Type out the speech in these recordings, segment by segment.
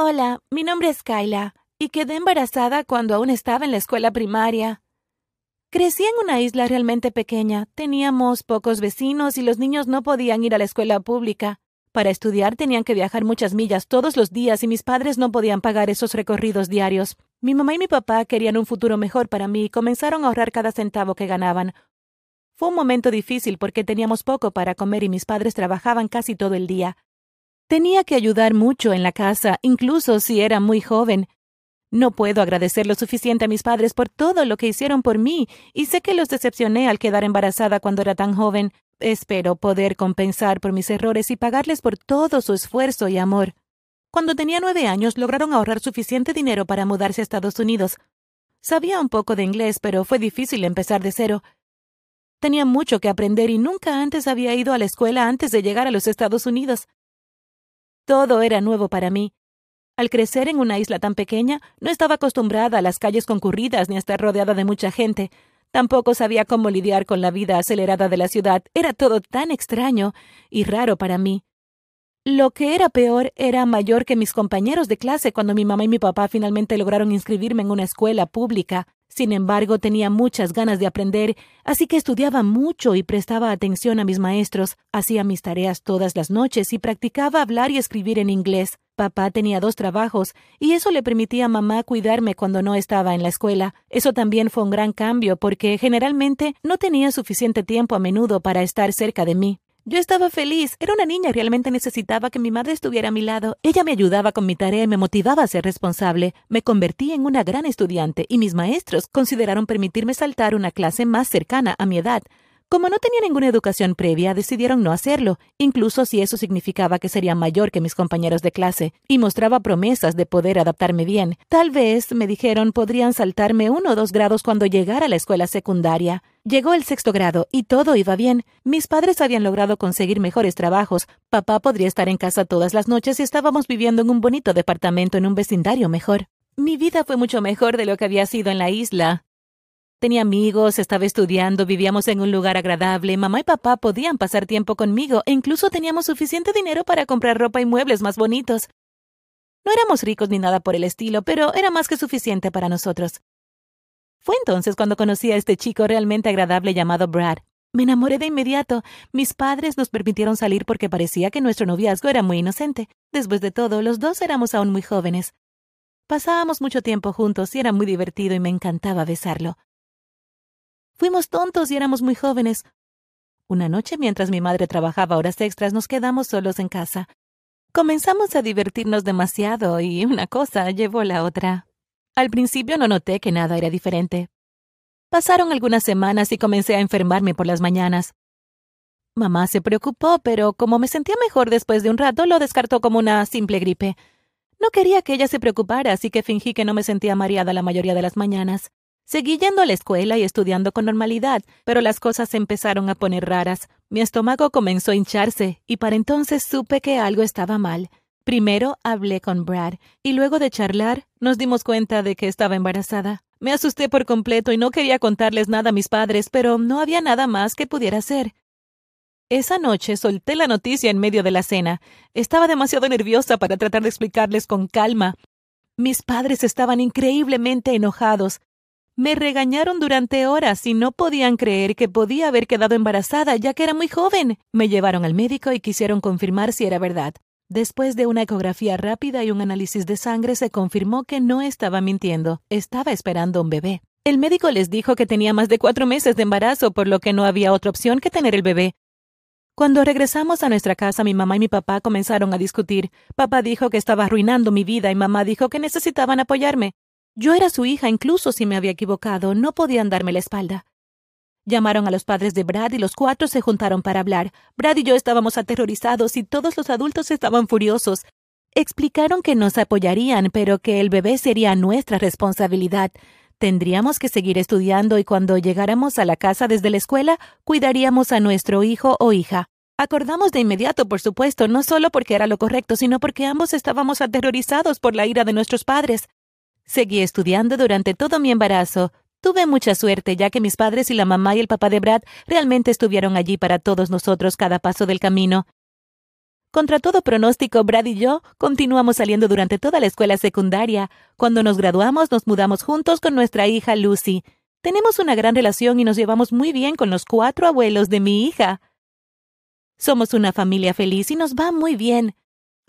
Hola, mi nombre es Kyla, y quedé embarazada cuando aún estaba en la escuela primaria. Crecí en una isla realmente pequeña, teníamos pocos vecinos y los niños no podían ir a la escuela pública. Para estudiar tenían que viajar muchas millas todos los días y mis padres no podían pagar esos recorridos diarios. Mi mamá y mi papá querían un futuro mejor para mí y comenzaron a ahorrar cada centavo que ganaban. Fue un momento difícil porque teníamos poco para comer y mis padres trabajaban casi todo el día. Tenía que ayudar mucho en la casa, incluso si era muy joven. No puedo agradecer lo suficiente a mis padres por todo lo que hicieron por mí, y sé que los decepcioné al quedar embarazada cuando era tan joven. Espero poder compensar por mis errores y pagarles por todo su esfuerzo y amor. Cuando tenía nueve años lograron ahorrar suficiente dinero para mudarse a Estados Unidos. Sabía un poco de inglés, pero fue difícil empezar de cero. Tenía mucho que aprender y nunca antes había ido a la escuela antes de llegar a los Estados Unidos. Todo era nuevo para mí. Al crecer en una isla tan pequeña, no estaba acostumbrada a las calles concurridas ni a estar rodeada de mucha gente. Tampoco sabía cómo lidiar con la vida acelerada de la ciudad. Era todo tan extraño y raro para mí. Lo que era peor era mayor que mis compañeros de clase cuando mi mamá y mi papá finalmente lograron inscribirme en una escuela pública. Sin embargo, tenía muchas ganas de aprender, así que estudiaba mucho y prestaba atención a mis maestros, hacía mis tareas todas las noches y practicaba hablar y escribir en inglés. Papá tenía dos trabajos, y eso le permitía a mamá cuidarme cuando no estaba en la escuela. Eso también fue un gran cambio porque generalmente no tenía suficiente tiempo a menudo para estar cerca de mí. Yo estaba feliz. Era una niña y realmente necesitaba que mi madre estuviera a mi lado. Ella me ayudaba con mi tarea y me motivaba a ser responsable. Me convertí en una gran estudiante y mis maestros consideraron permitirme saltar una clase más cercana a mi edad. Como no tenía ninguna educación previa, decidieron no hacerlo, incluso si eso significaba que sería mayor que mis compañeros de clase, y mostraba promesas de poder adaptarme bien. Tal vez, me dijeron, podrían saltarme uno o dos grados cuando llegara a la escuela secundaria. Llegó el sexto grado y todo iba bien. Mis padres habían logrado conseguir mejores trabajos. Papá podría estar en casa todas las noches y estábamos viviendo en un bonito departamento en un vecindario mejor. Mi vida fue mucho mejor de lo que había sido en la isla. Tenía amigos, estaba estudiando, vivíamos en un lugar agradable, mamá y papá podían pasar tiempo conmigo e incluso teníamos suficiente dinero para comprar ropa y muebles más bonitos. No éramos ricos ni nada por el estilo, pero era más que suficiente para nosotros. Fue entonces cuando conocí a este chico realmente agradable llamado Brad. Me enamoré de inmediato. Mis padres nos permitieron salir porque parecía que nuestro noviazgo era muy inocente. Después de todo, los dos éramos aún muy jóvenes. Pasábamos mucho tiempo juntos y era muy divertido y me encantaba besarlo. Fuimos tontos y éramos muy jóvenes. Una noche, mientras mi madre trabajaba horas extras, nos quedamos solos en casa. Comenzamos a divertirnos demasiado y una cosa llevó la otra. Al principio no noté que nada era diferente. Pasaron algunas semanas y comencé a enfermarme por las mañanas. Mamá se preocupó, pero como me sentía mejor después de un rato, lo descartó como una simple gripe. No quería que ella se preocupara, así que fingí que no me sentía mareada la mayoría de las mañanas. Seguí yendo a la escuela y estudiando con normalidad, pero las cosas se empezaron a poner raras. Mi estómago comenzó a hincharse, y para entonces supe que algo estaba mal. Primero hablé con Brad, y luego de charlar, nos dimos cuenta de que estaba embarazada. Me asusté por completo y no quería contarles nada a mis padres, pero no había nada más que pudiera hacer. Esa noche solté la noticia en medio de la cena. Estaba demasiado nerviosa para tratar de explicarles con calma. Mis padres estaban increíblemente enojados. Me regañaron durante horas y no podían creer que podía haber quedado embarazada ya que era muy joven. Me llevaron al médico y quisieron confirmar si era verdad. Después de una ecografía rápida y un análisis de sangre se confirmó que no estaba mintiendo, estaba esperando un bebé. El médico les dijo que tenía más de cuatro meses de embarazo, por lo que no había otra opción que tener el bebé. Cuando regresamos a nuestra casa, mi mamá y mi papá comenzaron a discutir. Papá dijo que estaba arruinando mi vida y mamá dijo que necesitaban apoyarme. Yo era su hija, incluso si me había equivocado, no podían darme la espalda. Llamaron a los padres de Brad y los cuatro se juntaron para hablar. Brad y yo estábamos aterrorizados y todos los adultos estaban furiosos. Explicaron que nos apoyarían, pero que el bebé sería nuestra responsabilidad. Tendríamos que seguir estudiando y cuando llegáramos a la casa desde la escuela, cuidaríamos a nuestro hijo o hija. Acordamos de inmediato, por supuesto, no solo porque era lo correcto, sino porque ambos estábamos aterrorizados por la ira de nuestros padres. Seguí estudiando durante todo mi embarazo. Tuve mucha suerte, ya que mis padres y la mamá y el papá de Brad realmente estuvieron allí para todos nosotros cada paso del camino. Contra todo pronóstico, Brad y yo continuamos saliendo durante toda la escuela secundaria. Cuando nos graduamos, nos mudamos juntos con nuestra hija Lucy. Tenemos una gran relación y nos llevamos muy bien con los cuatro abuelos de mi hija. Somos una familia feliz y nos va muy bien.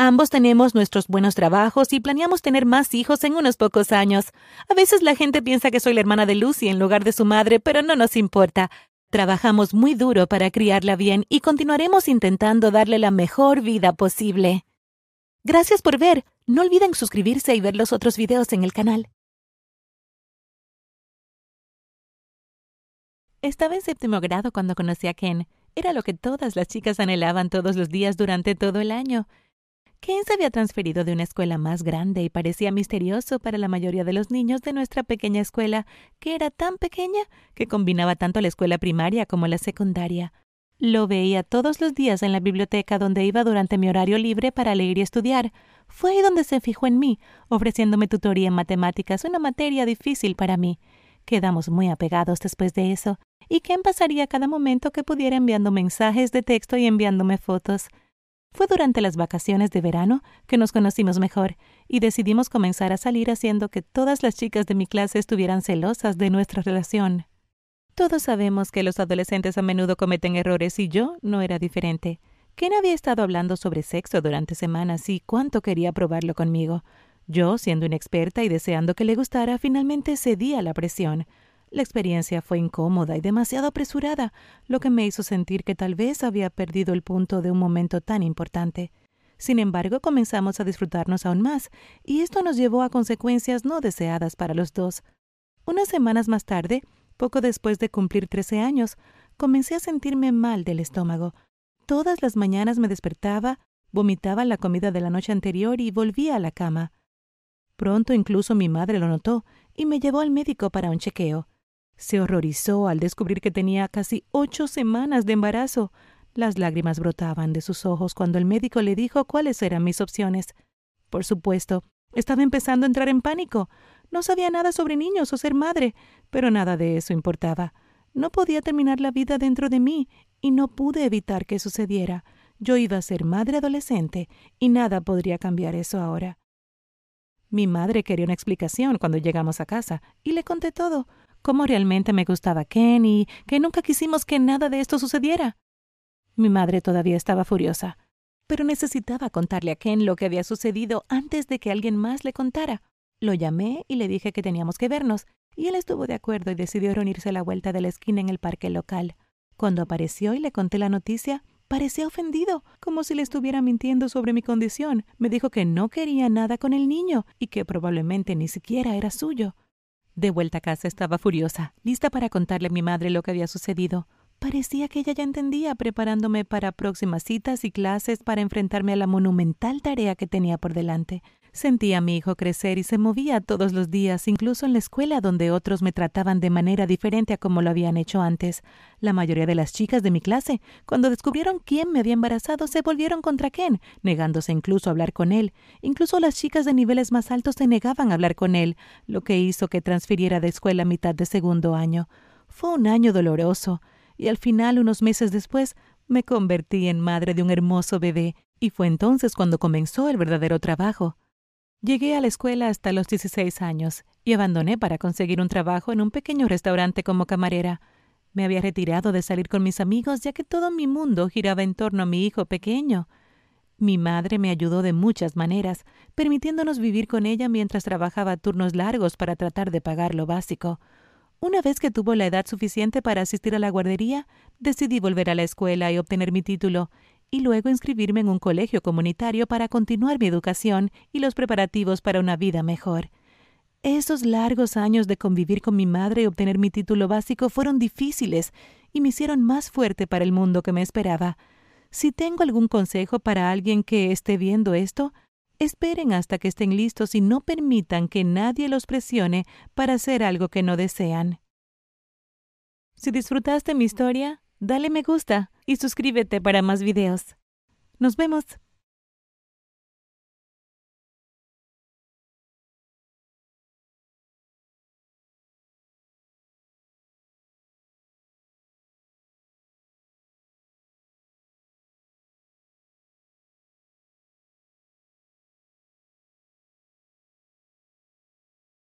Ambos tenemos nuestros buenos trabajos y planeamos tener más hijos en unos pocos años. A veces la gente piensa que soy la hermana de Lucy en lugar de su madre, pero no nos importa. Trabajamos muy duro para criarla bien y continuaremos intentando darle la mejor vida posible. Gracias por ver. No olviden suscribirse y ver los otros videos en el canal. Estaba en séptimo grado cuando conocí a Ken. Era lo que todas las chicas anhelaban todos los días durante todo el año. Ken se había transferido de una escuela más grande y parecía misterioso para la mayoría de los niños de nuestra pequeña escuela, que era tan pequeña que combinaba tanto la escuela primaria como la secundaria. Lo veía todos los días en la biblioteca donde iba durante mi horario libre para leer y estudiar. Fue ahí donde se fijó en mí, ofreciéndome tutoría en matemáticas, una materia difícil para mí. Quedamos muy apegados después de eso, y Ken pasaría cada momento que pudiera enviando mensajes de texto y enviándome fotos. Fue durante las vacaciones de verano que nos conocimos mejor y decidimos comenzar a salir haciendo que todas las chicas de mi clase estuvieran celosas de nuestra relación. Todos sabemos que los adolescentes a menudo cometen errores y yo no era diferente. Ken había estado hablando sobre sexo durante semanas y cuánto quería probarlo conmigo. Yo, siendo inexperta y deseando que le gustara, finalmente cedí a la presión. La experiencia fue incómoda y demasiado apresurada, lo que me hizo sentir que tal vez había perdido el punto de un momento tan importante. Sin embargo, comenzamos a disfrutarnos aún más, y esto nos llevó a consecuencias no deseadas para los dos. Unas semanas más tarde, poco después de cumplir trece años, comencé a sentirme mal del estómago. Todas las mañanas me despertaba, vomitaba la comida de la noche anterior y volvía a la cama. Pronto incluso mi madre lo notó y me llevó al médico para un chequeo. Se horrorizó al descubrir que tenía casi ocho semanas de embarazo. Las lágrimas brotaban de sus ojos cuando el médico le dijo cuáles eran mis opciones. Por supuesto, estaba empezando a entrar en pánico. No sabía nada sobre niños o ser madre, pero nada de eso importaba. No podía terminar la vida dentro de mí, y no pude evitar que sucediera. Yo iba a ser madre adolescente, y nada podría cambiar eso ahora. Mi madre quería una explicación cuando llegamos a casa, y le conté todo cómo realmente me gustaba Ken y que nunca quisimos que nada de esto sucediera. Mi madre todavía estaba furiosa, pero necesitaba contarle a Ken lo que había sucedido antes de que alguien más le contara. Lo llamé y le dije que teníamos que vernos, y él estuvo de acuerdo y decidió reunirse a la vuelta de la esquina en el parque local. Cuando apareció y le conté la noticia, parecía ofendido, como si le estuviera mintiendo sobre mi condición. Me dijo que no quería nada con el niño y que probablemente ni siquiera era suyo. De vuelta a casa estaba furiosa, lista para contarle a mi madre lo que había sucedido. Parecía que ella ya entendía, preparándome para próximas citas y clases para enfrentarme a la monumental tarea que tenía por delante. Sentía a mi hijo crecer y se movía todos los días, incluso en la escuela donde otros me trataban de manera diferente a como lo habían hecho antes. La mayoría de las chicas de mi clase, cuando descubrieron quién me había embarazado, se volvieron contra Ken, negándose incluso a hablar con él. Incluso las chicas de niveles más altos se negaban a hablar con él, lo que hizo que transfiriera de escuela a mitad de segundo año. Fue un año doloroso, y al final, unos meses después, me convertí en madre de un hermoso bebé, y fue entonces cuando comenzó el verdadero trabajo. Llegué a la escuela hasta los 16 años y abandoné para conseguir un trabajo en un pequeño restaurante como camarera. Me había retirado de salir con mis amigos ya que todo mi mundo giraba en torno a mi hijo pequeño. Mi madre me ayudó de muchas maneras, permitiéndonos vivir con ella mientras trabajaba turnos largos para tratar de pagar lo básico. Una vez que tuvo la edad suficiente para asistir a la guardería, decidí volver a la escuela y obtener mi título, y luego inscribirme en un colegio comunitario para continuar mi educación y los preparativos para una vida mejor. Esos largos años de convivir con mi madre y obtener mi título básico fueron difíciles y me hicieron más fuerte para el mundo que me esperaba. Si tengo algún consejo para alguien que esté viendo esto, esperen hasta que estén listos y no permitan que nadie los presione para hacer algo que no desean. Si disfrutaste mi historia, dale me gusta y suscríbete para más videos. Nos vemos.